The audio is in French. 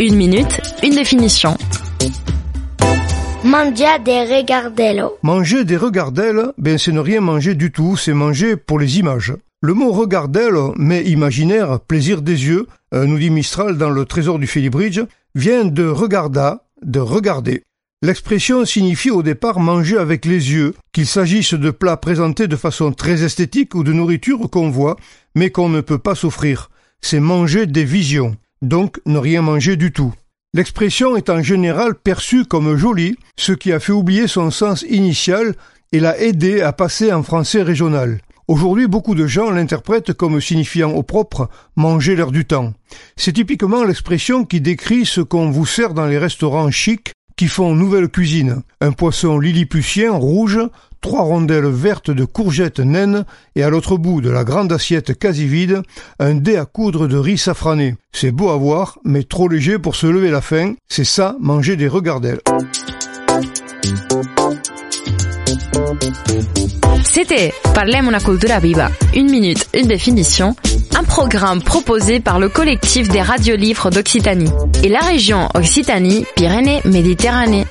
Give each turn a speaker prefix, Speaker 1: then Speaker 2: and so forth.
Speaker 1: Une minute, une définition.
Speaker 2: Manger des regardelles.
Speaker 3: Manger des regardelles, ben c'est ne rien manger du tout, c'est manger pour les images. Le mot regardelle, mais imaginaire, plaisir des yeux, euh, nous dit Mistral dans le trésor du Félibridge, vient de regarda, de regarder. L'expression signifie au départ manger avec les yeux, qu'il s'agisse de plats présentés de façon très esthétique ou de nourriture qu'on voit, mais qu'on ne peut pas s'offrir. C'est manger des visions, donc ne rien manger du tout. L'expression est en général perçue comme jolie, ce qui a fait oublier son sens initial et l'a aidé à passer en français régional. Aujourd'hui, beaucoup de gens l'interprètent comme signifiant au propre manger l'air du temps. C'est typiquement l'expression qui décrit ce qu'on vous sert dans les restaurants chics qui font nouvelle cuisine. Un poisson lilliputien rouge, trois rondelles vertes de courgettes naines et à l'autre bout de la grande assiette quasi vide, un dé à coudre de riz safrané. C'est beau à voir, mais trop léger pour se lever la faim. C'est ça, manger des regardelles.
Speaker 1: C'était Parlem una cultura viva. Une minute, une définition. Un programme proposé par le collectif des radiolivres d'Occitanie et la région Occitanie-Pyrénées-Méditerranée.